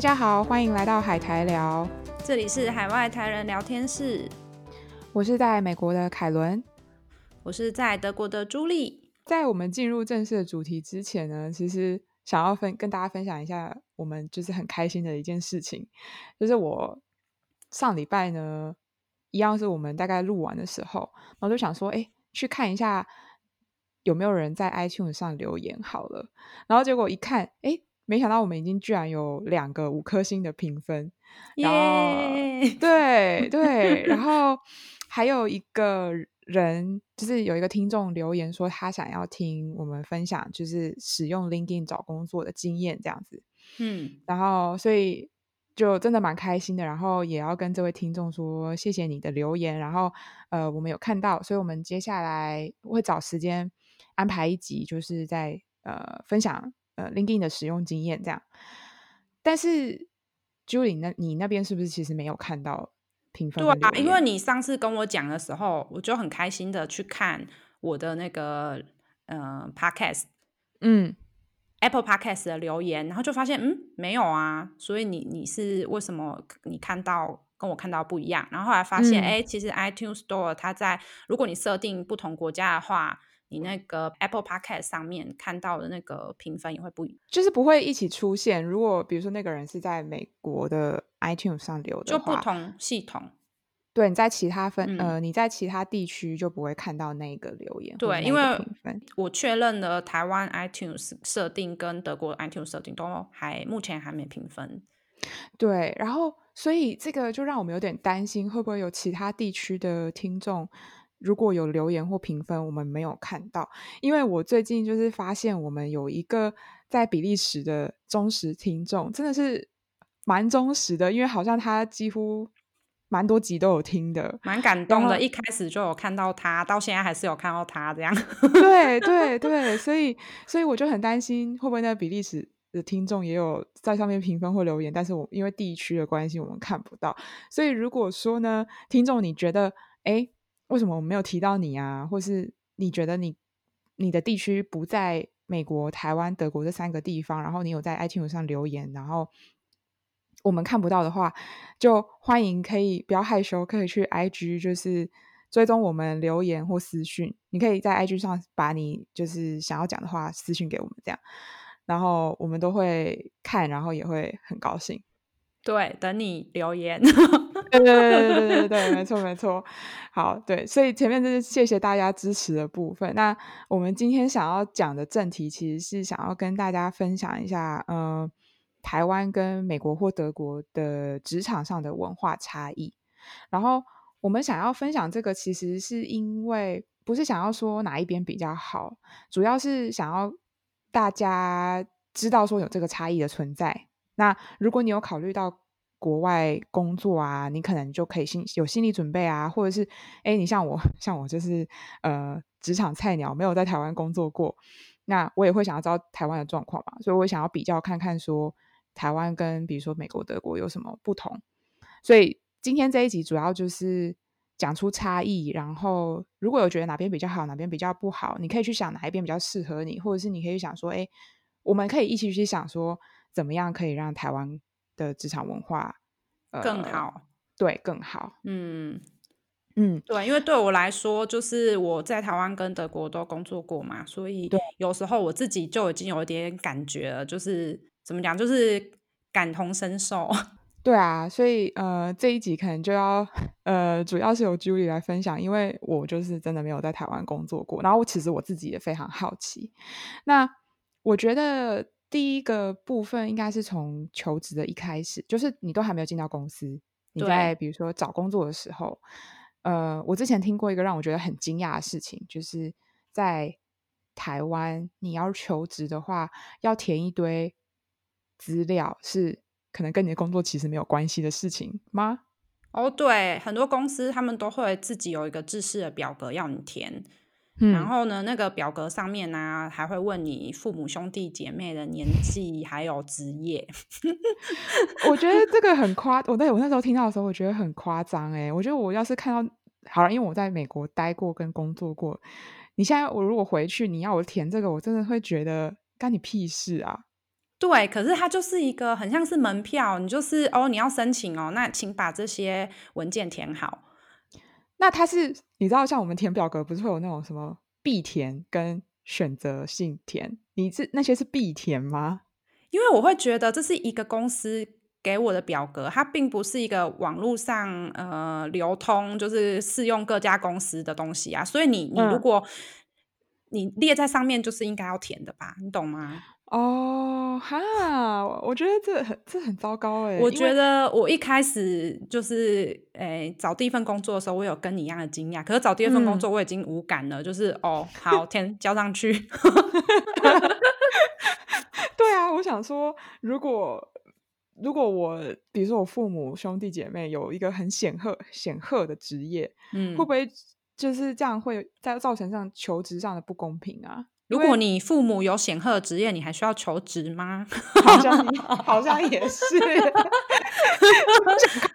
大家好，欢迎来到海苔聊，这里是海外台人聊天室。我是在美国的凯伦，我是在德国的朱莉。在我们进入正式的主题之前呢，其实想要分跟大家分享一下，我们就是很开心的一件事情，就是我上礼拜呢，一样是我们大概录完的时候，然后就想说，哎，去看一下有没有人在 iTunes 上留言好了，然后结果一看，哎。没想到我们已经居然有两个五颗星的评分，然后、对对，然后还有一个人，就是有一个听众留言说他想要听我们分享，就是使用 LinkedIn 找工作的经验这样子，嗯，然后所以就真的蛮开心的，然后也要跟这位听众说谢谢你的留言，然后呃我们有看到，所以我们接下来会找时间安排一集，就是在呃分享。呃，LinkedIn 的使用经验这样，但是 Julie，那你那边是不是其实没有看到评分？对啊，因为你上次跟我讲的时候，我就很开心的去看我的那个呃 Podcast，嗯，Apple Podcast 的留言，然后就发现嗯没有啊，所以你你是为什么你看到跟我看到不一样？然后后来发现哎、嗯，其实 iTunes Store 它在如果你设定不同国家的话。你那个 Apple Podcast 上面看到的那个评分也会不一样，就是不会一起出现。如果比如说那个人是在美国的 iTunes 上留的，就不同系统。对，你在其他分、嗯、呃，你在其他地区就不会看到那个留言。对，因为我确认了台湾 iTunes 设定跟德国 iTunes 设定都还目前还没评分。对，然后所以这个就让我们有点担心，会不会有其他地区的听众？如果有留言或评分，我们没有看到，因为我最近就是发现我们有一个在比利时的忠实听众，真的是蛮忠实的，因为好像他几乎蛮多集都有听的，蛮感动的。一开始就有看到他，到现在还是有看到他这样。对 对对，所以所以我就很担心，会不会那个比利时的听众也有在上面评分或留言，但是我因为地区的关系，我们看不到。所以如果说呢，听众你觉得，诶为什么我没有提到你啊？或是你觉得你你的地区不在美国、台湾、德国这三个地方，然后你有在 iTunes 上留言，然后我们看不到的话，就欢迎可以不要害羞，可以去 IG 就是追踪我们留言或私讯。你可以在 IG 上把你就是想要讲的话私讯给我们，这样，然后我们都会看，然后也会很高兴。对，等你留言。对对对对对对，没错没错。好，对，所以前面就是谢谢大家支持的部分。那我们今天想要讲的正题，其实是想要跟大家分享一下，嗯、台湾跟美国或德国的职场上的文化差异。然后我们想要分享这个，其实是因为不是想要说哪一边比较好，主要是想要大家知道说有这个差异的存在。那如果你有考虑到国外工作啊，你可能就可以心有心理准备啊，或者是哎，你像我，像我就是呃职场菜鸟，没有在台湾工作过，那我也会想要知道台湾的状况嘛，所以我想要比较看看说台湾跟比如说美国、德国有什么不同。所以今天这一集主要就是讲出差异，然后如果有觉得哪边比较好，哪边比较不好，你可以去想哪一边比较适合你，或者是你可以想说，哎，我们可以一起去想说。怎么样可以让台湾的职场文化更好？呃，对，更好。嗯嗯，对，因为对我来说，就是我在台湾跟德国都工作过嘛，所以有时候我自己就已经有一点感觉了，就是怎么讲，就是感同身受。对啊，所以呃，这一集可能就要呃，主要是由 Julie 来分享，因为我就是真的没有在台湾工作过，然后其实我自己也非常好奇。那我觉得。第一个部分应该是从求职的一开始，就是你都还没有进到公司，你在比如说找工作的时候，呃，我之前听过一个让我觉得很惊讶的事情，就是在台湾你要求职的话，要填一堆资料，是可能跟你的工作其实没有关系的事情吗？哦，对，很多公司他们都会自己有一个制式的表格要你填。嗯、然后呢，那个表格上面呢、啊，还会问你父母兄弟姐妹的年纪，还有职业。我觉得这个很夸，我在我那时候听到的时候，我觉得很夸张哎。我觉得我要是看到，好了，因为我在美国待过跟工作过，你现在我如果回去，你要我填这个，我真的会觉得干你屁事啊！对，可是它就是一个很像是门票，你就是哦，你要申请哦，那请把这些文件填好。那它是你知道，像我们填表格不是会有那种什么必填跟选择性填？你是那些是必填吗？因为我会觉得这是一个公司给我的表格，它并不是一个网络上呃流通，就是适用各家公司的东西啊。所以你你如果、嗯、你列在上面，就是应该要填的吧？你懂吗？哦，哈，我觉得这很这很糟糕哎。我觉得我一开始就是诶、欸、找第一份工作的时候，我有跟你一样的惊讶。可是找第二份工作，我已经无感了，嗯、就是哦，好填交上去。对啊，我想说，如果如果我比如说我父母兄弟姐妹有一个很显赫显赫的职业，嗯，会不会就是这样会在造成上求职上的不公平啊？如果你父母有显赫的职业，你还需要求职吗？好像好像也是，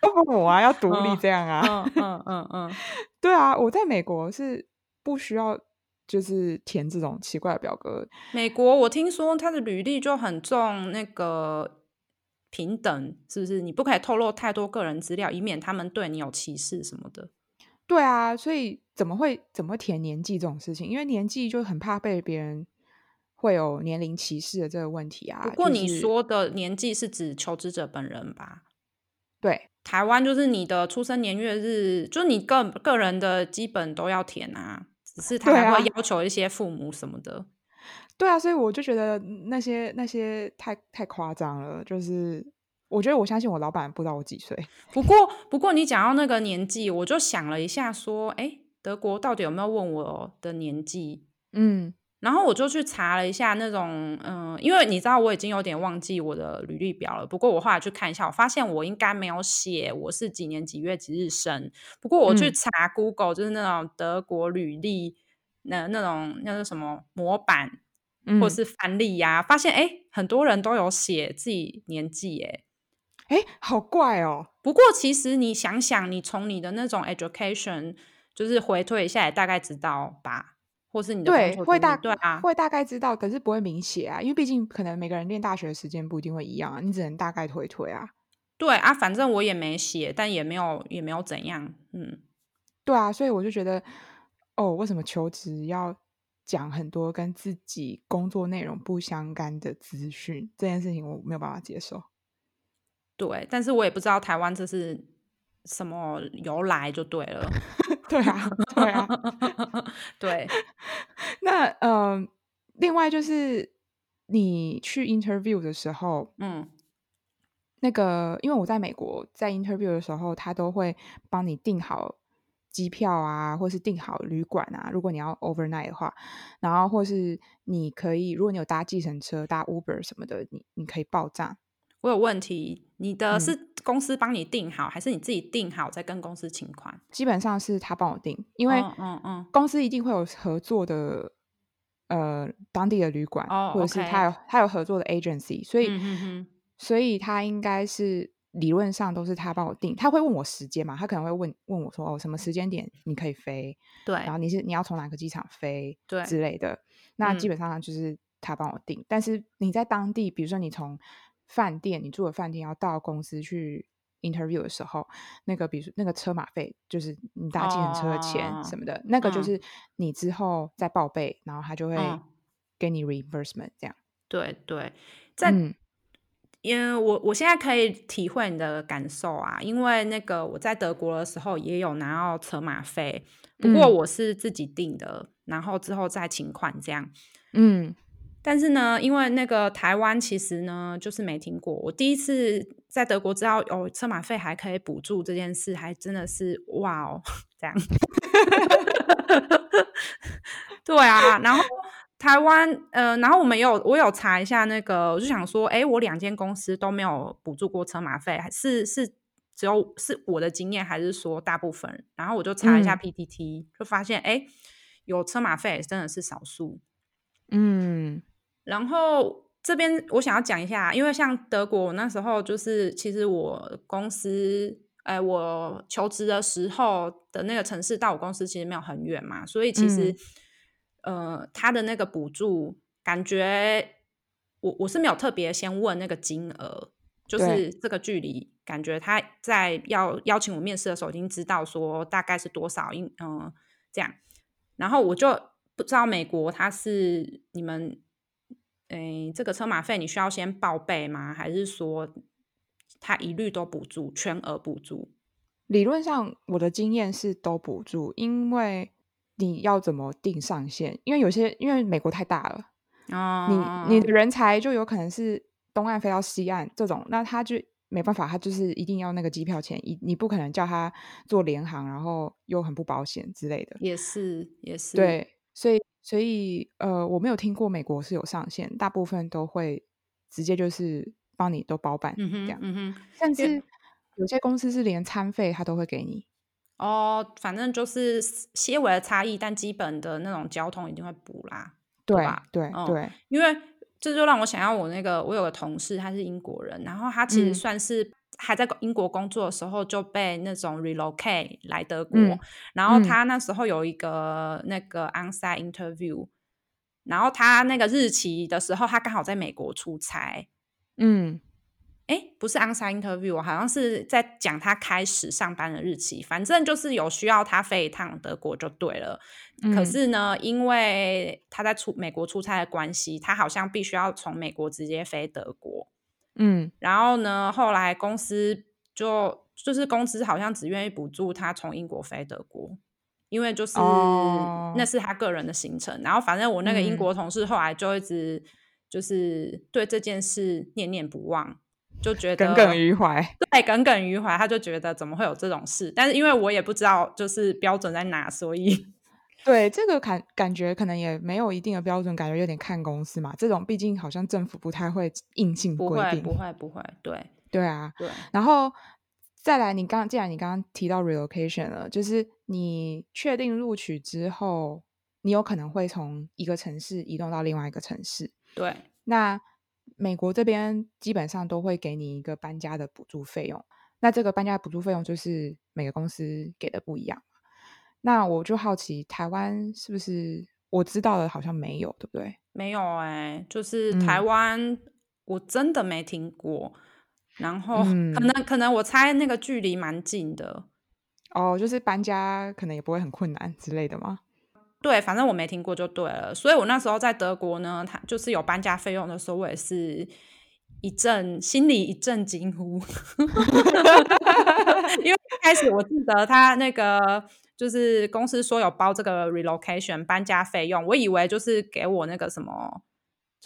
父母啊要独立这样啊，嗯嗯嗯嗯，对啊，我在美国是不需要就是填这种奇怪的表格。美国我听说他的履历就很重那个平等，是不是？你不可以透露太多个人资料，以免他们对你有歧视什么的。对啊，所以怎么会怎么会填年纪这种事情？因为年纪就很怕被别人会有年龄歧视的这个问题啊。不过你说的年纪是指求职者本人吧？对，台湾就是你的出生年月日，就你个个人的基本都要填啊，只是他还会要求一些父母什么的。对啊，对啊，所以我就觉得那些那些太太夸张了，就是。我觉得我相信我老板不知道我几岁。不过，不过你讲到那个年纪，我就想了一下，说，哎，德国到底有没有问我的年纪？嗯，然后我就去查了一下那种，嗯、呃，因为你知道我已经有点忘记我的履历表了。不过我后来去看一下，我发现我应该没有写我是几年几月几日生。不过我去查 Google，、嗯、就是那种德国履历，那那种那个什么模板，或是范例呀、啊，发现哎，很多人都有写自己年纪，哎。哎，好怪哦！不过其实你想想，你从你的那种 education，就是回退一下，也大概知道吧？或是你的对会大对啊，会大概知道，可是不会明写啊，因为毕竟可能每个人念大学的时间不一定会一样啊，你只能大概推推啊。对啊，反正我也没写，但也没有也没有怎样，嗯，对啊，所以我就觉得，哦，为什么求职要讲很多跟自己工作内容不相干的资讯？这件事情我没有办法接受。对，但是我也不知道台湾这是什么由来，就对了。对啊，对啊，对。那嗯、呃，另外就是你去 interview 的时候，嗯，那个因为我在美国，在 interview 的时候，他都会帮你订好机票啊，或是订好旅馆啊。如果你要 overnight 的话，然后或是你可以，如果你有搭计程车、搭 Uber 什么的，你你可以报账。我有问题，你的是公司帮你订好，嗯，还是你自己订好再跟公司请款？基本上是他帮我订，因为嗯嗯，公司一定会有合作的呃当地的旅馆，哦，或者是他有他有合作的 agency，所以嗯哼哼，所以他应该是理论上都是他帮我订，他会问我时间嘛，他可能会问问我说哦什么时间点你可以飞，对，然后你是你要从哪个机场飞，对之类的，那基本上就是他帮我订，嗯，但是你在当地，比如说你从饭店，你住的饭店要到公司去 interview 的时候，那个比如说那个车马费，就是你搭计程车的钱什么的，哦，那个就是你之后再报备，嗯，然后他就会给你 reimbursement 这样。对对，在，嗯，因为我我现在可以体会你的感受啊，因为那个我在德国的时候也有拿到车马费，不过我是自己订的，嗯，然后之后再请款这样。嗯。但是呢，因为那个台湾其实呢，就是没听过。我第一次在德国知道哦，车马费还可以补助这件事，还真的是哇哦，这样。对啊，然后台湾呃，然后我们有我有查一下那个，我就想说，哎，我两间公司都没有补助过车马费，还是是只有是我的经验，还是说大部分？然后我就查一下 PTT，嗯，就发现哎，有车马费真的是少数，嗯。然后这边我想要讲一下，因为像德国，我那时候就是其实我公司，哎，我求职的时候的那个城市到我公司其实没有很远嘛，所以其实，嗯、呃，他的那个补助感觉我我是没有特别先问那个金额，就是这个距离，感觉他在要邀请我面试的时候已经知道说大概是多少，嗯、呃，这样，然后我就不知道美国他是你们，诶，这个车马费你需要先报备吗？还是说他一律都补助，全额补助？理论上我的经验是都补助，因为你要怎么定上限？因为有些因为美国太大了。哦，你你的人才就有可能是东岸飞到西岸这种，那他就没办法，他就是一定要那个机票钱，你你不可能叫他做联航，然后又很不保险之类的。也是也是，对，所以所以呃，我没有听过美国是有上限，大部分都会直接就是帮你都包办这样，嗯哼，甚至有些公司是连餐费他都会给你。哦，反正就是些微的差异，但基本的那种交通一定会补啦。对吧？对对，因为这就让我想要我那个，我有个同事，他是英国人，然后他其实算是还在英国工作的时候就被那种 relocate 来德国，嗯、然后他那时候有一个那个 onsite interview，然后他那个日期的时候，他刚好在美国出差，嗯。哎，不是 onsite interview，好像是在讲他开始上班的日期。反正就是有需要他飞一趟德国就对了。嗯、可是呢，因为他在出美国出差的关系，他好像必须要从美国直接飞德国。嗯，然后呢，后来公司就就是公司好像只愿意补助他从英国飞德国，因为就是、哦、那是他个人的行程。然后反正我那个英国同事后来就一直就是对这件事念念不忘。就觉得耿耿于怀，对，耿耿于怀。他就觉得怎么会有这种事？但是因为我也不知道就是标准在哪，所以对这个感感觉可能也没有一定的标准，感觉有点看公司嘛。这种毕竟好像政府不太会硬性规定，不会不会，对对啊，对。然后再来，你刚既然你刚刚提到 relocation 了，就是你确定录取之后，你有可能会从一个城市移动到另外一个城市，对，那。美国这边基本上都会给你一个搬家的补助费用，那这个搬家的补助费用就是每个公司给的不一样。那我就好奇，台湾是不是我知道的，好像没有，对不对？没有哎、欸，就是台湾我真的没听过。嗯、然后可能可能我猜那个距离蛮近的哦，就是搬家可能也不会很困难之类的吗？对，反正我没听过就对了。所以我那时候在德国呢，他就是有搬家费用的时候，我也是一阵心里一阵惊呼，因为一开始我记得他那个就是公司说有包这个 relocation 搬家费用，我以为就是给我那个什么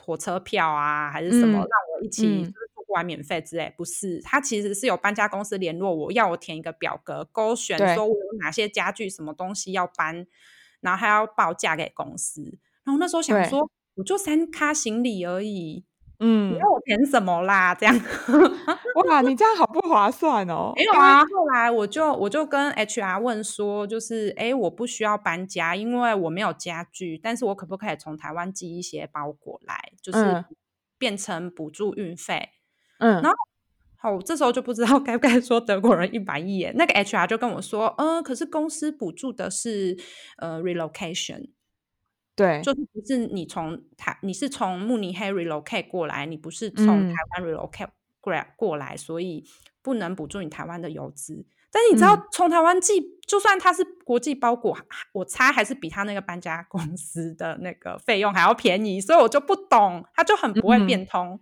火车票啊，还是什么让我一起就是住过来免费之类，嗯、不是，他其实是有搬家公司联络我，要我填一个表格，勾选说我有哪些家具、什么东西要搬。然后还要报价给公司，然后那时候想说，我就三咖行李而已，嗯，你要我填什么啦？这样，哇，你这样好不划算哦。没有啊，后来我就我就跟 HR 问说，就是哎，我不需要搬家，因为我没有家具，但是我可不可以从台湾寄一些包裹来，就是变成补助运费？嗯，然后。好，这时候就不知道 该不该说德国人一板一眼。那个 HR 就跟我说，呃，可是公司补助的是呃 relocation，对，就是不是你从台，你是从慕尼黑 relocate 过来，你不是从台湾 relocate 过来过来，嗯、所以不能补助你台湾的邮资。但是你知道，从台湾寄，嗯、就算它是国际包裹，我猜还是比他那个搬家公司的那个费用还要便宜，所以我就不懂，他就很不会变通。嗯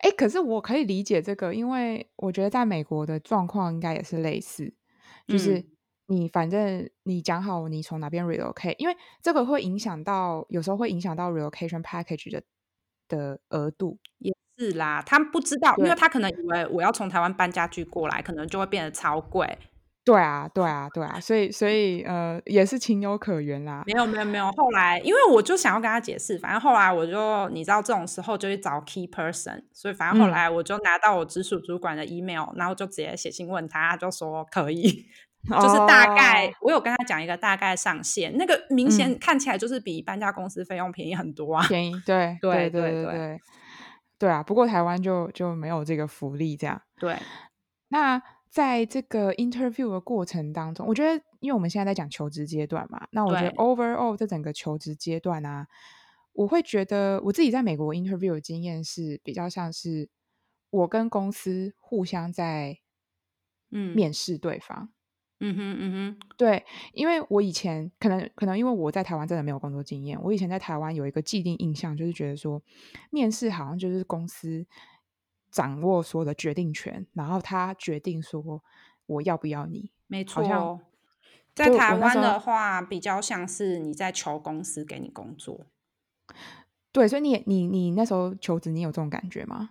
哎，可是我可以理解这个，因为我觉得在美国的状况应该也是类似，就是你反正你讲好你从哪边 relocate，因为这个会影响到，有时候会影响到 relocation package 的的额度。也是啦，他不知道，因为他可能以为我要从台湾搬家具过来，可能就会变得超贵。对啊，对啊，对啊，所以，所以，呃，也是情有可原啦。没有，没有，没有。后来，因为我就想要跟他解释，反正后来我就，你知道，这种时候就去找 key person，所以反正后来我就拿到我直属主管的 email，嗯，然后就直接写信问他，他就说可以，哦，就是大概我有跟他讲一个大概上限，那个明显看起来就是比搬家公司费用便宜很多啊，便宜，对，对，对，对，对，对，对啊。不过台湾就就没有这个福利，这样。对，那。在这个 interview 的过程当中，我觉得，因为我们现在在讲求职阶段嘛，那我觉得 overall 这整个求职阶段啊，我会觉得我自己在美国 interview 的经验是比较像是我跟公司互相在嗯面试对方。嗯哼嗯哼，对，因为我以前可能可能因为我在台湾真的没有工作经验，我以前在台湾有一个既定印象，就是觉得说面试好像就是公司掌握所有的决定权，然后他决定说我要不要你。没错，在台湾的话比较像是你在求公司给你工作。对，所以你你你那时候求职，你有这种感觉吗？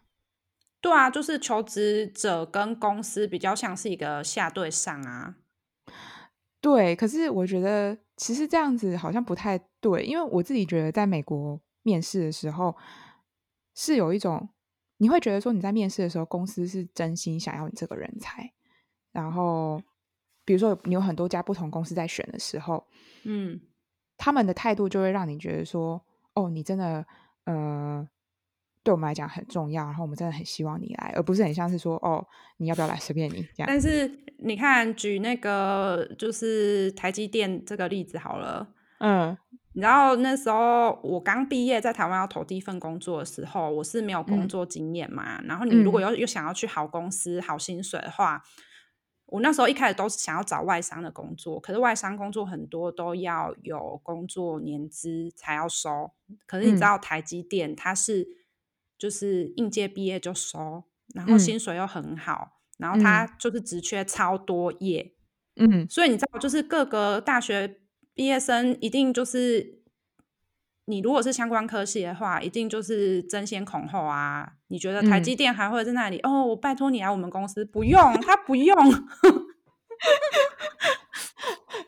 对啊，就是求职者跟公司比较像是一个下对上啊。对，可是我觉得其实这样子好像不太对，因为我自己觉得在美国面试的时候是有一种，你会觉得说你在面试的时候，公司是真心想要你这个人才，然后比如说你有很多家不同公司在选的时候，嗯，他们的态度就会让你觉得说，哦，你真的，呃。对我们来讲很重要，然后我们真的很希望你来，而不是很像是说哦，你要不要来随便你这样。但是你看，举那个就是台积电这个例子好了，嗯，然后那时候我刚毕业在台湾要投第一份工作的时候，我是没有工作经验嘛，嗯、然后你如果又又想要去好公司、好薪水的话，我那时候一开始都是想要找外商的工作，可是外商工作很多都要有工作年资才要收，可是你知道台积电它是。就是应届毕业就收，然后薪水又很好，嗯、然后他就是职缺超多页，嗯，所以你知道，就是各个大学毕业生一定就是，你如果是相关科系的话，一定就是争先恐后啊。你觉得台积电还会在那里？嗯、哦，我拜托你来我们公司，不用，他不用。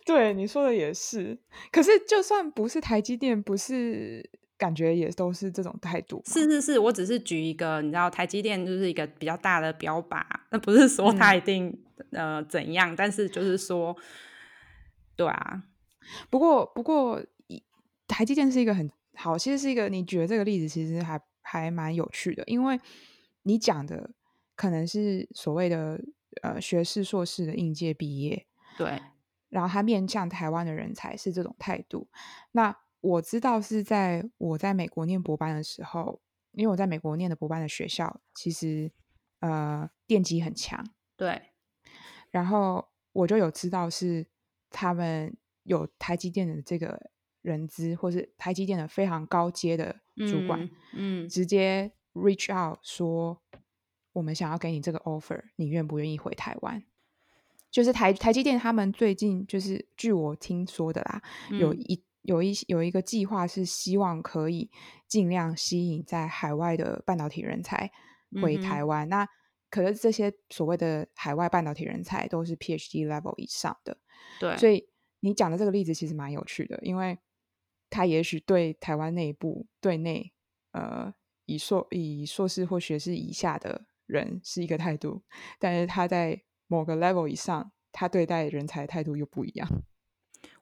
对，你说的也是，可是就算不是台积电，不是。感觉也都是这种态度。是是是，我只是举一个，你知道，台积电就是一个比较大的标靶，那不是说它一定、嗯、呃怎样，但是就是说，对啊。不过不过，台积电是一个很好，其实是一个你举的这个例子，其实还还蛮有趣的，因为你讲的可能是所谓的呃学士、硕士的应届毕业，对，然后他面向台湾的人才是这种态度，那。我知道是在我在美国念博班的时候，因为我在美国念的博班的学校，其实呃电机很强，对。然后我就有知道是他们有台积电的这个人资，或是台积电的非常高阶的主管，嗯，嗯直接 reach out 说，我们想要给你这个 offer，你愿不愿意回台湾？就是台台积电他们最近就是据我听说的啦，嗯、有一。有一有一个计划是希望可以尽量吸引在海外的半导体人才回台湾。嗯、那可是这些所谓的海外半导体人才都是 PhD level 以上的。对，所以你讲的这个例子其实蛮有趣的，因为他也许对台湾内部对内呃以硕以硕士或学士以下的人是一个态度，但是他在某个 level 以上，他对待人才态度又不一样。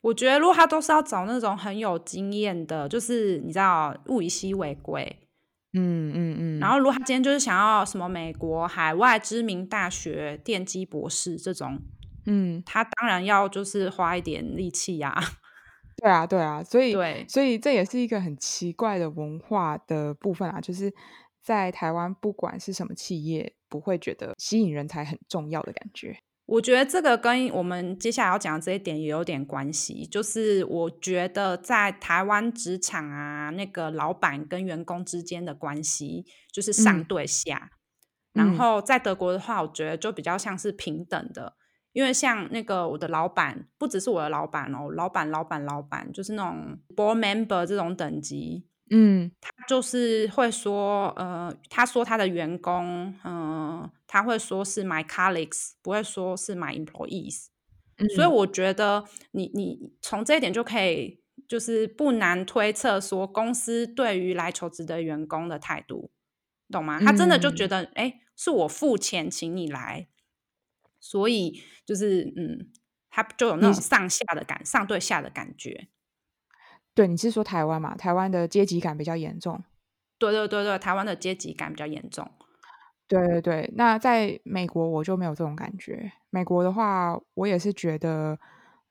我觉得，如果他都是要找那种很有经验的，就是你知道，物以稀为贵，嗯嗯嗯。然后，如果他今天就是想要什么美国海外知名大学电机博士这种，嗯，他当然要就是花一点力气呀。对啊，对啊，所以对，所以这也是一个很奇怪的文化的部分啊，就是在台湾，不管是什么企业，不会觉得吸引人才很重要的感觉。我觉得这个跟我们接下来要讲的这一点也有点关系，就是我觉得在台湾职场啊，那个老板跟员工之间的关系就是上对下，嗯、然后在德国的话，我觉得就比较像是平等的，因为像那个我的老板，不只是我的老板哦，老板、老板、老板，就是那种 board member 这种等级。嗯，他就是会说，呃，他说他的员工，嗯、呃，他会说是 my colleagues，不会说是 my employees。嗯、所以我觉得你你从这一点就可以，就是不难推测说，公司对于来求职的员工的态度，懂吗？他真的就觉得，哎、嗯，是我付钱请你来，所以就是，嗯，他就有那种上下的感，上对下的感觉。对，你是说台湾嘛？台湾的阶级感比较严重。对对对对，台湾的阶级感比较严重。对对对，那在美国我就没有这种感觉。美国的话，我也是觉得，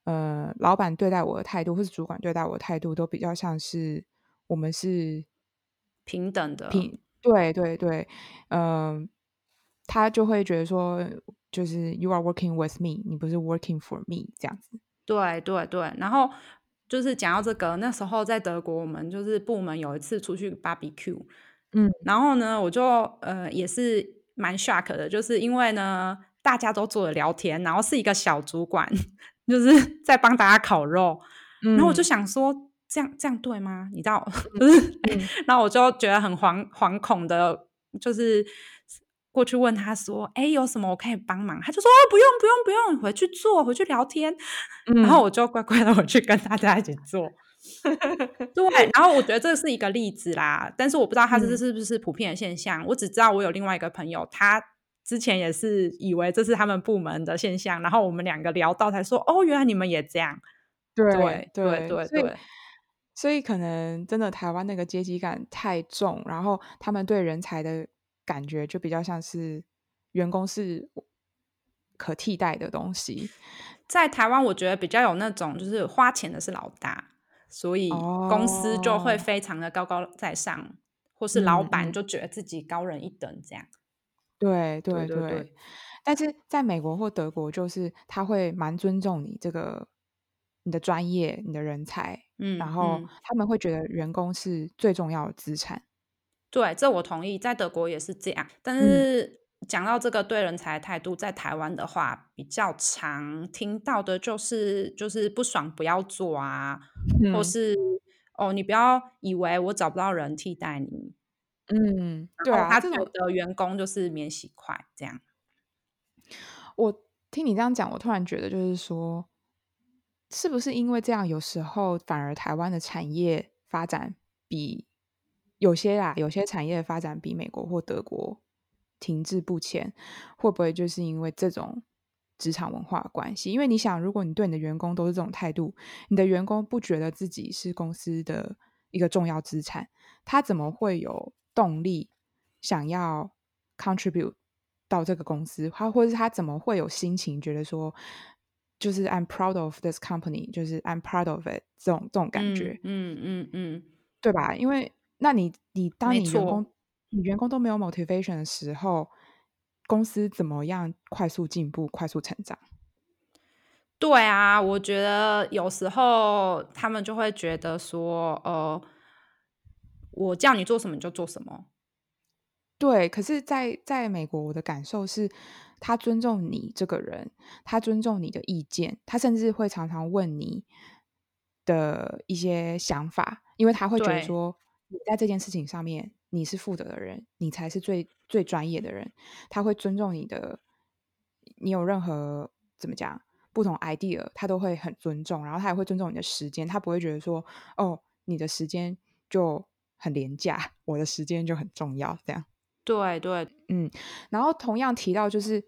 呃，老板对待我的态度，或是主管对待我的态度，都比较像是我们是平等的。平对对对，嗯、呃，他就会觉得说，就是 you are working with me，你不是 working for me 这样子。对对对，然后就是讲到这个，那时候在德国，我们就是部门有一次出去 barbecue，嗯，然后呢，我就呃也是蛮 shock 的，就是因为呢大家都坐着聊天，然后是一个小主管 就是在帮大家烤肉，嗯、然后我就想说，这样这样对吗？你知道，就是，嗯、然后我就觉得很惶惶恐的，就是。过去问他说：“哎，有什么我可以帮忙？”他就说：“哦，不用，不用，不用，回去做，回去聊天。嗯”然后我就乖乖的 回去跟大家一起做。对，然后我觉得这是一个例子啦，但是我不知道他这是不是普遍的现象。嗯、我只知道我有另外一个朋友，他之前也是以为这是他们部门的现象，然后我们两个聊到才说：“哦，原来你们也这样。对”对对对对，所以可能真的台湾那个阶级感太重，然后他们对人才的。感觉就比较像是员工是可替代的东西，在台湾我觉得比较有那种就是花钱的是老大，所以公司就会非常的高高在上，哦、或是老板就觉得自己高人一等这样。对对对，对，对，但是在美国或德国，就是他会蛮尊重你这个你的专业、你的人才，嗯，然后他们会觉得员工是最重要的资产。对，这我同意，在德国也是这样。但是讲到这个对人才的态度，在台湾的话，比较常听到的就是，就是不爽不要做啊，嗯、或是哦，你不要以为我找不到人替代你。嗯，对啊，他觉得员工就是免洗筷这样。我听你这样讲，我突然觉得就是说，是不是因为这样，有时候反而台湾的产业发展比。有些啊，有些产业的发展比美国或德国停滞不前，会不会就是因为这种职场文化的关系？因为你想，如果你对你的员工都是这种态度，你的员工不觉得自己是公司的一个重要资产，他怎么会有动力想要 contribute 到这个公司？他或者是他怎么会有心情觉得说，就是 I'm proud of this company，就是 I'm proud of it 这种这种感觉？嗯嗯嗯，嗯，对吧？因为那你你当你员工你员工都没有 motivation 的时候，公司怎么样快速进步、快速成长？对啊，我觉得有时候他们就会觉得说，呃，我叫你做什么你就做什么。对，可是在，在在美国，我的感受是，他尊重你这个人，他尊重你的意见，他甚至会常常问你的一些想法，因为他会觉得说。你在这件事情上面，你是负责的人，你才是最最专业的人。他会尊重你的，你有任何怎么讲不同 idea，他都会很尊重。然后他也会尊重你的时间，他不会觉得说，哦，你的时间就很廉价，我的时间就很重要。这样，对对，嗯。然后同样提到就是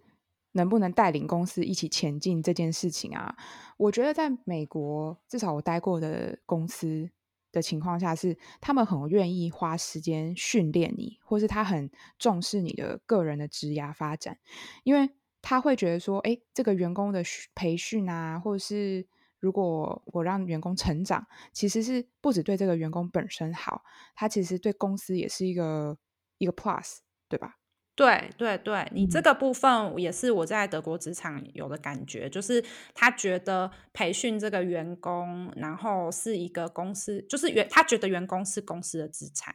能不能带领公司一起前进这件事情啊，我觉得在美国，至少我待过的公司。的情况下是，他们很愿意花时间训练你，或是他很重视你的个人的职涯发展，因为他会觉得说，哎，这个员工的培训啊，或者是如果我让员工成长，其实是不止对这个员工本身好，他其实对公司也是一个一个 plus，对吧？对对对，你这个部分也是我在德国职场有的感觉，嗯、就是他觉得培训这个员工，然后是一个公司，就是员他觉得员工是公司的资产，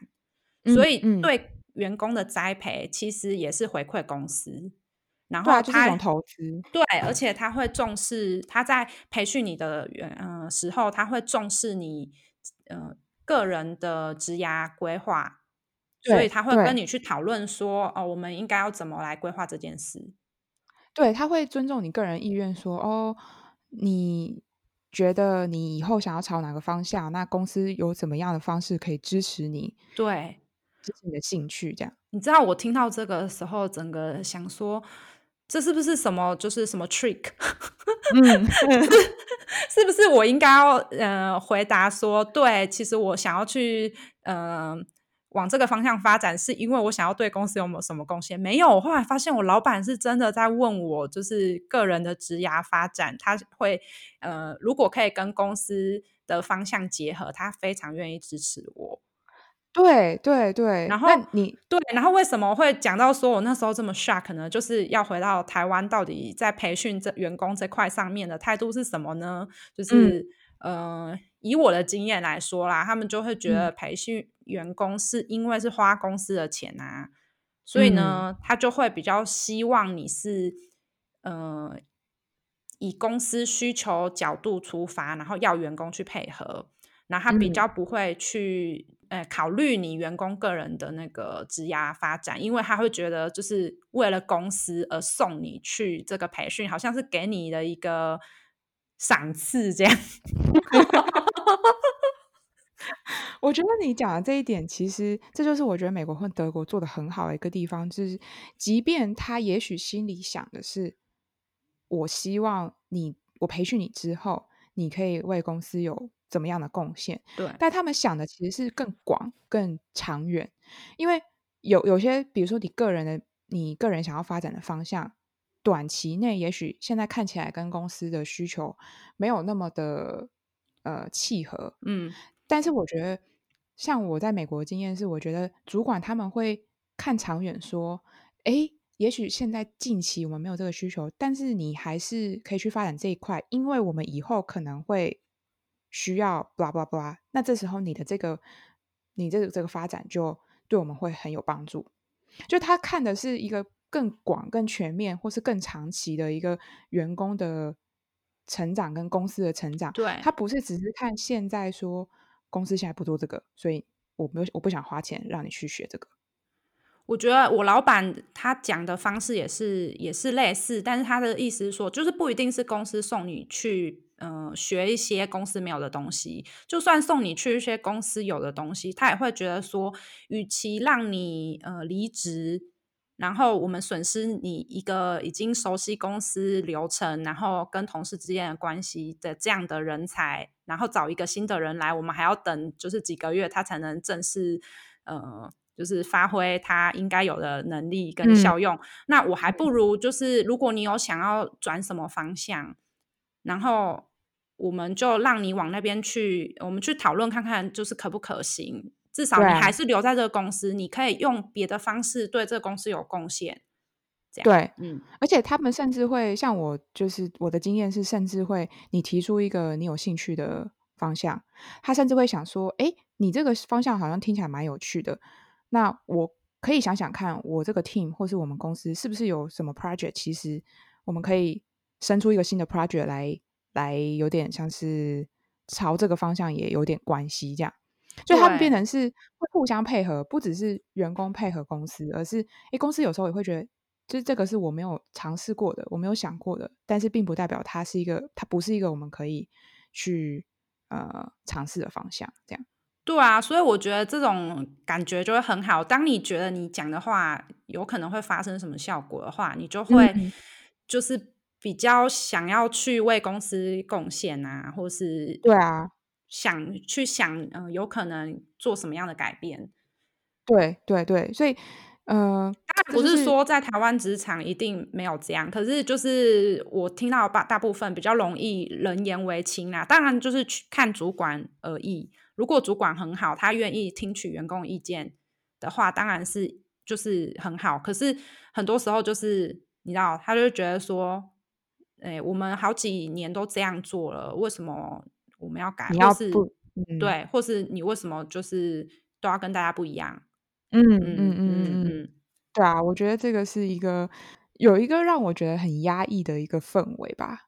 嗯、所以对员工的栽培其实也是回馈公司。嗯、然后他投资，对，而且他会重视他在培训你的员呃时候，他会重视你呃个人的职涯规划。所以他会跟你去讨论说，哦，我们应该要怎么来规划这件事。对，他会尊重你个人意愿，说，哦，你觉得你以后想要朝哪个方向？那公司有怎么样的方式可以支持你？对，支持你的兴趣，这样。你知道我听到这个的时候，整个想说，这是不是什么，就是什么 trick？嗯，是不是我应该要呃回答说，对，其实我想要去嗯。呃往这个方向发展，是因为我想要对公司有没有什么贡献？没有，我后来发现我老板是真的在问我，就是个人的职涯发展，他会呃，如果可以跟公司的方向结合，他非常愿意支持我。对对对，然后你对，然后为什么会讲到说我那时候这么 shock 呢？就是要回到台湾，到底在培训这员工这块上面的态度是什么呢？就是、嗯、呃，以我的经验来说啦，他们就会觉得培训员工是因为是花公司的钱啊，所以呢，嗯、他就会比较希望你是呃以公司需求角度出发，然后要员工去配合，然后他比较不会去。呃，考虑你员工个人的那个职涯发展，因为他会觉得就是为了公司而送你去这个培训，好像是给你的一个赏赐这样。我觉得你讲的这一点，其实这就是我觉得美国和德国做的很好的一个地方，就是即便他也许心里想的是，我希望你，我培训你之后，你可以为公司有。怎么样的贡献？对，但他们想的其实是更广、更长远，因为有有些，比如说你个人的，你个人想要发展的方向，短期内也许现在看起来跟公司的需求没有那么的呃契合，嗯，但是我觉得，像我在美国的经验是，我觉得主管他们会看长远，说，哎，也许现在近期我们没有这个需求，但是你还是可以去发展这一块，因为我们以后可能会。需要 blah blah blah，那这时候你的这个，你这个这个发展就对我们会很有帮助。就他看的是一个更广、更全面，或是更长期的一个员工的成长跟公司的成长。对，他不是只是看现在说公司现在不做这个，所以我没有我不想花钱让你去学这个。我觉得我老板他讲的方式也是也是类似，但是他的意思是说，就是不一定是公司送你去。嗯、呃，学一些公司没有的东西，就算送你去一些公司有的东西，他也会觉得说，与其让你呃离职，然后我们损失你一个已经熟悉公司流程，然后跟同事之间的关系的这样的人才，然后找一个新的人来，我们还要等就是几个月，他才能正式呃，就是发挥他应该有的能力跟效用。嗯、那我还不如就是，如果你有想要转什么方向。然后我们就让你往那边去，我们去讨论看看，就是可不可行。至少你还是留在这个公司，你可以用别的方式对这个公司有贡献。这样。对，嗯，而且他们甚至会像我，就是我的经验是，甚至会你提出一个你有兴趣的方向，他甚至会想说，哎，你这个方向好像听起来蛮有趣的，那我可以想想看，我这个 team 或是我们公司是不是有什么 project，其实我们可以。生出一个新的 project 来，来有点像是朝这个方向也有点关系，这样，所以他们变成是会互相配合，不只是员工配合公司，而是诶，公司有时候也会觉得，就是这个是我没有尝试过的，我没有想过的，但是并不代表它是一个，它不是一个我们可以去呃尝试的方向，这样。对啊，所以我觉得这种感觉就会很好。当你觉得你讲的话有可能会发生什么效果的话，你就会就是。比较想要去为公司贡献啊，或是对啊，想去想，嗯、呃，有可能做什么样的改变？对对对，所以，呃，当然不是说在台湾职场一定没有这样，可是就是我听到大大部分比较容易人言为轻啦。当然就是去看主管而已，如果主管很好，他愿意听取员工意见的话，当然是就是很好。可是很多时候就是你知道，他就觉得说。哎，我们好几年都这样做了，为什么我们要改？你要是不、嗯、对，或是你为什么就是都要跟大家不一样？嗯嗯嗯嗯嗯，对啊，我觉得这个是一个有一个让我觉得很压抑的一个氛围吧。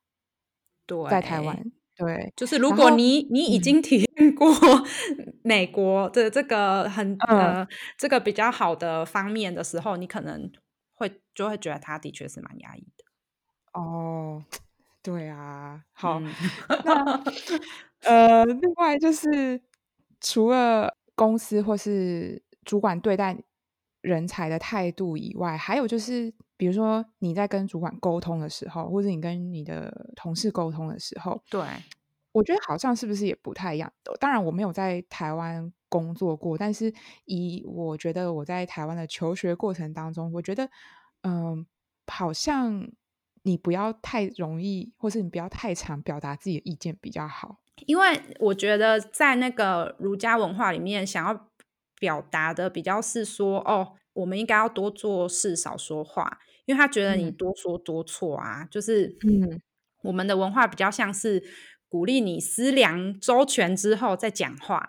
对，在台湾，对，就是如果你你已经体验过 美国的这个很、嗯、呃这个比较好的方面的时候，你可能会就会觉得他的确是蛮压抑的。哦，对啊，好，嗯、那 呃，另外就是除了公司或是主管对待人才的态度以外，还有就是，比如说你在跟主管沟通的时候，或者你跟你的同事沟通的时候，对，我觉得好像是不是也不太一样？当然，我没有在台湾工作过，但是以我觉得我在台湾的求学过程当中，我觉得，嗯、呃，好像。你不要太容易，或是你不要太常表达自己的意见比较好。因为我觉得在那个儒家文化里面，想要表达的比较是说，哦，我们应该要多做事少说话，因为他觉得你多说多错啊，嗯、就是嗯，我们的文化比较像是鼓励你思量周全之后再讲话，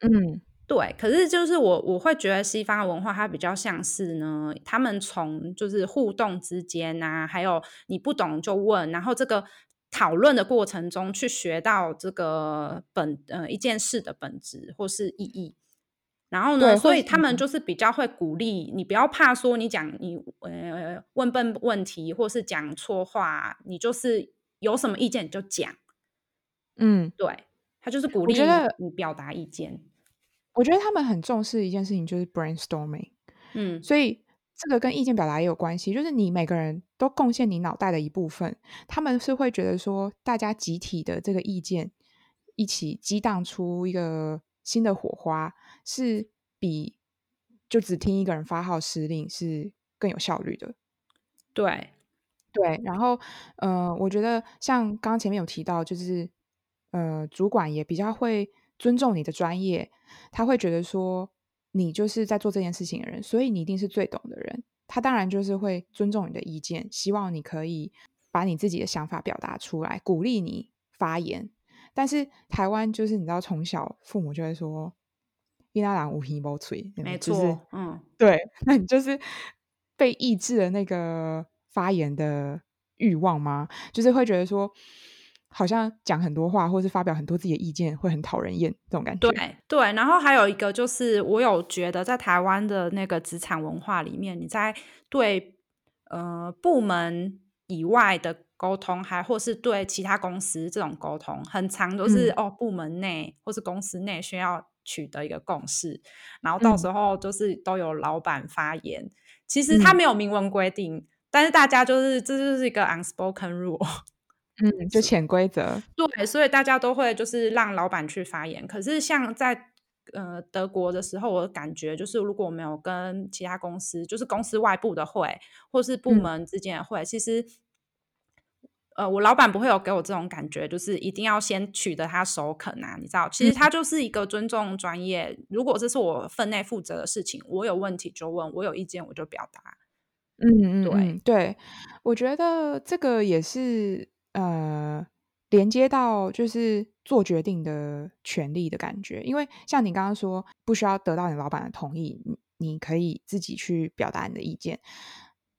嗯。对，可是就是我我会觉得西方的文化它比较像是呢，他们从就是互动之间啊，还有你不懂就问，然后这个讨论的过程中去学到这个本呃一件事的本质或是意义，然后呢，所以他们就是比较会鼓励你不要怕说你讲你呃问笨问题或是讲错话，你就是有什么意见你就讲，嗯，对，他就是鼓励你表达意见。我觉得他们很重视一件事情，就是 brainstorming。嗯，所以这个跟意见表达也有关系，就是你每个人都贡献你脑袋的一部分，他们是会觉得说，大家集体的这个意见一起激荡出一个新的火花，是比就只听一个人发号施令是更有效率的。对，对。然后，呃，我觉得像刚刚前面有提到，就是呃，主管也比较会。尊重你的专业，他会觉得说你就是在做这件事情的人，所以你一定是最懂的人。他当然就是会尊重你的意见，希望你可以把你自己的想法表达出来，鼓励你发言。但是台湾就是你知道，从小父母就会说“伊那兰无皮无嘴”，没错，就是、嗯，对，那你就是被抑制了那个发言的欲望吗？就是会觉得说。好像讲很多话，或是发表很多自己的意见，会很讨人厌，这种感觉。对对，然后还有一个就是，我有觉得在台湾的那个职场文化里面，你在对呃部门以外的沟通，还或是对其他公司这种沟通，很常都是、嗯、哦部门内或是公司内需要取得一个共识，然后到时候就是都有老板发言。嗯、其实他没有明文规定，嗯、但是大家就是这就是一个 unspoken rule。嗯，就潜规则。对，所以大家都会就是让老板去发言。可是像在呃德国的时候，我感觉就是如果没有跟其他公司，就是公司外部的会，或是部门之间的会，嗯、其实呃我老板不会有给我这种感觉，就是一定要先取得他首肯啊。你知道，其实他就是一个尊重专业。嗯、如果这是我分内负责的事情，我有问题就问，我有意见我就表达。嗯嗯，对对，我觉得这个也是。呃，连接到就是做决定的权利的感觉，因为像你刚刚说，不需要得到你老板的同意，你可以自己去表达你的意见。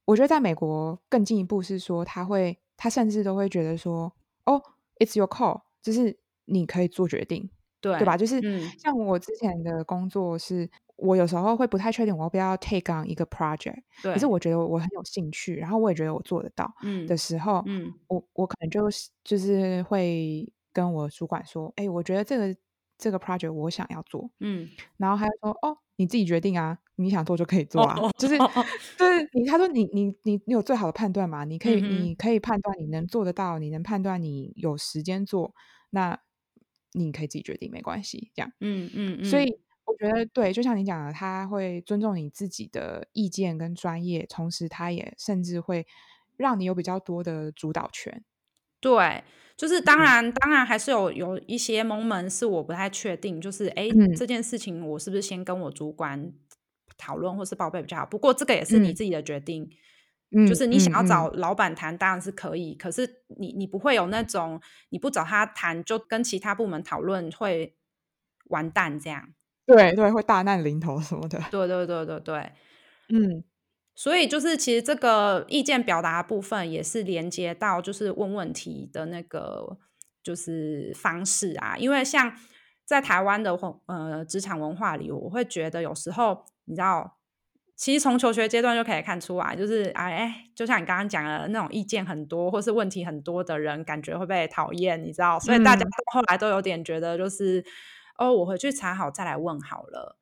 我觉得在美国更进一步是说，他会，他甚至都会觉得说，哦，it's your call，就是你可以做决定，对对吧？就是、嗯、像我之前的工作是。我有时候会不太确定我要不要 take on 一个 project，可是我觉得我很有兴趣，然后我也觉得我做得到的时候，嗯，我我可能就就是会跟我主管说，哎，我觉得这个这个 project 我想要做，嗯，然后他就说，哦，你自己决定啊，你想做就可以做啊，哦、就是就是你他说你你你你有最好的判断嘛，你可以、嗯、你可以判断你能做得到，你能判断你有时间做，那你可以自己决定没关系，这样，嗯嗯嗯，所以。我觉得对，就像你讲的，他会尊重你自己的意见跟专业，同时他也甚至会让你有比较多的主导权。对，就是当然，嗯、当然还是有有一些 moment 是我不太确定，就是哎，嗯、这件事情我是不是先跟我主管讨论或是报备比较好？不过这个也是你自己的决定，嗯、就是你想要找老板谈当然是可以，嗯、可是你你不会有那种你不找他谈就跟其他部门讨论会完蛋这样。对对，会大难临头什么的。对对对对对，嗯，所以就是其实这个意见表达部分也是连接到就是问问题的那个就是方式啊，因为像在台湾的呃职场文化里，我会觉得有时候你知道，其实从求学阶段就可以看出来，就是哎哎，就像你刚刚讲的那种意见很多或是问题很多的人，感觉会被讨厌，你知道，所以大家后来都有点觉得就是。哦，我回去查好再来问好了。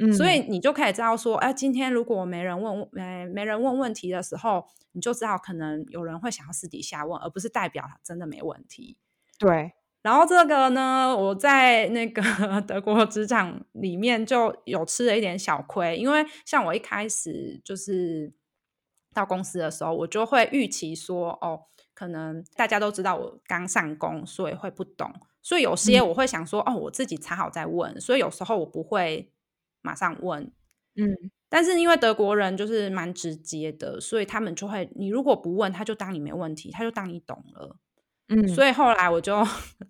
嗯，所以你就可以知道说，哎，今天如果没人问，没没人问问题的时候，你就知道可能有人会想要私底下问，而不是代表他真的没问题。对。然后这个呢，我在那个 德国职场里面就有吃了一点小亏，因为像我一开始就是到公司的时候，我就会预期说，哦，可能大家都知道我刚上工，所以会不懂。所以有些我会想说，嗯、哦，我自己查好再问。所以有时候我不会马上问。嗯，但是因为德国人就是蛮直接的，所以他们就会，你如果不问，他就当你没问题，他就当你懂了。嗯，所以后来我就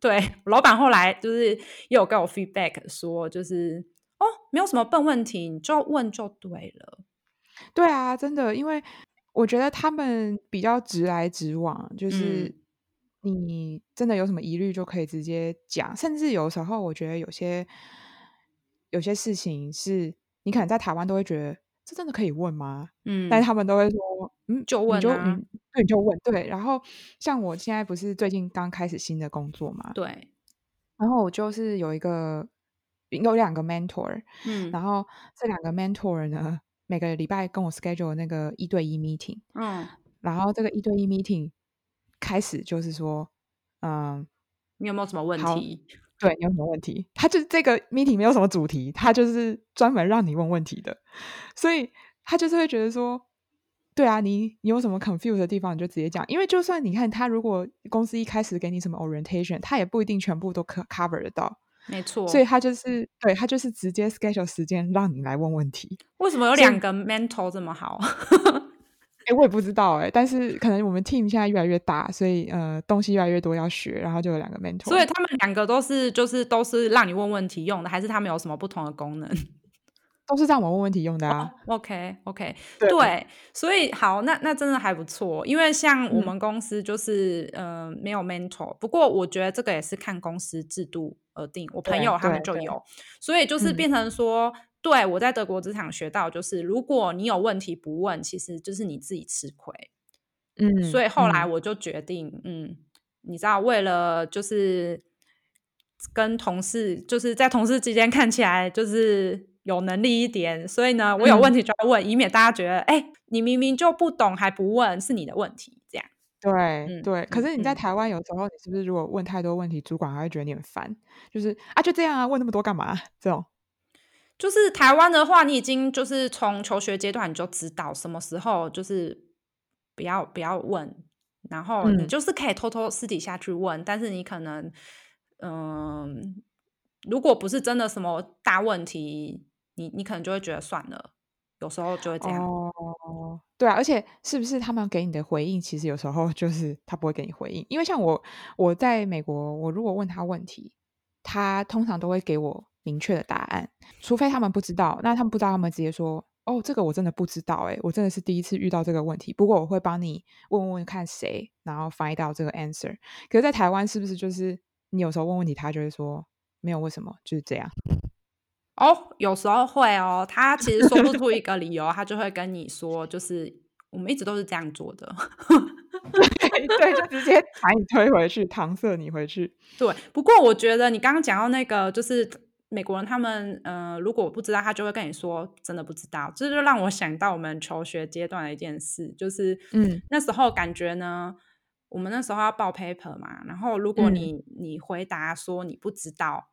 对老板后来就是也有给我 feedback 说，就是哦，没有什么笨问题，你就问就对了。对啊，真的，因为我觉得他们比较直来直往，就是你真的有什么疑虑就可以直接讲，嗯、甚至有时候我觉得有些有些事情是你可能在台湾都会觉得这真的可以问吗？嗯，但是他们都会说，嗯，就问、啊，你就你对你就问，对。然后像我现在不是最近刚开始新的工作嘛，对，然后我就是有一个有两个 mentor，嗯，然后这两个 mentor 呢。每个礼拜跟我 schedule 那个一对一 meeting，嗯，然后这个一对一 meeting 开始就是说，嗯，你有没有什么问题？对，你有什么问题？他就是这个 meeting 没有什么主题，他就是专门让你问问题的，所以他就是会觉得说，对啊，你你有什么 confuse 的地方，你就直接讲，因为就算你看他如果公司一开始给你什么 orientation，他也不一定全部都可 cover 得到。没错，所以他就是对他就是直接 schedule 时间让你来问问题。为什么有两个 mentor 这么好？哎、欸，我也不知道哎、欸，但是可能我们 team 现在越来越大，所以呃东西越来越多要学，然后就有两个 mentor。所以他们两个都是就是都是让你问问题用的，还是他们有什么不同的功能？都是让我问问题用的啊。Oh, OK OK，对，对，所以好，那那真的还不错，因为像我们公司就是、嗯、呃没有 mentor，不过我觉得这个也是看公司制度而定。我朋友他们就有，所以就是变成说，嗯、对我在德国职场学到就是，如果你有问题不问，其实就是你自己吃亏。嗯，所以后来我就决定，嗯，嗯你知道，为了就是跟同事，就是在同事之间看起来就是。有能力一点，所以呢，我有问题就要问，嗯、以免大家觉得，哎、欸，你明明就不懂还不问，是你的问题。这样，对、嗯、对。可是你在台湾，有时候你是不是如果问太多问题，嗯、主管还会觉得你很烦？就是啊，就这样啊，问那么多干嘛？这种，就是台湾的话，你已经就是从求学阶段你就知道什么时候就是不要不要问，然后你就是可以偷偷私底下去问，嗯、但是你可能，嗯、呃，如果不是真的什么大问题。你你可能就会觉得算了，有时候就会这样。哦，对啊，而且是不是他们给你的回应，其实有时候就是他不会给你回应，因为像我我在美国，我如果问他问题，他通常都会给我明确的答案，除非他们不知道，那他们不知道，他们直接说，哦，这个我真的不知道，诶，我真的是第一次遇到这个问题，不过我会帮你问问看谁，然后 find 到这个 answer。可是，在台湾是不是就是你有时候问问题，他就会说没有为什么，就是这样。哦，有时候会哦，他其实说不出一个理由，他就会跟你说，就是我们一直都是这样做的，对，就直接把你推回去，搪塞你回去。对，不过我觉得你刚刚讲到那个，就是美国人他们，呃，如果不知道，他就会跟你说真的不知道，这就让我想到我们求学阶段的一件事，就是，嗯，那时候感觉呢，我们那时候要报 paper 嘛，然后如果你、嗯、你回答说你不知道。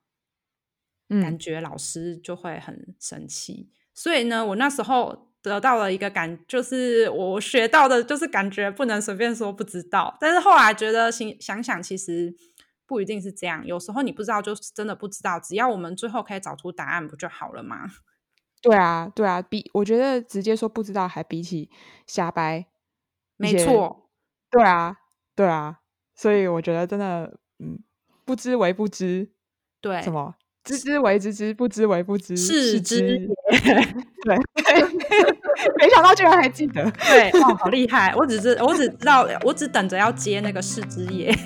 感觉老师就会很生气，嗯、所以呢，我那时候得到了一个感，就是我学到的，就是感觉不能随便说不知道。但是后来觉得想想想，其实不一定是这样。有时候你不知道，就是真的不知道。只要我们最后可以找出答案，不就好了吗？对啊，对啊，比我觉得直接说不知道，还比起瞎掰，没错。对啊，对啊，所以我觉得真的，嗯，不知为不知，对什么？知之为知之，不知为不知，是知也。对，没想到居然还记得，对，哇，好厉害！我只是，我只知道，我只等着要接那个是知也。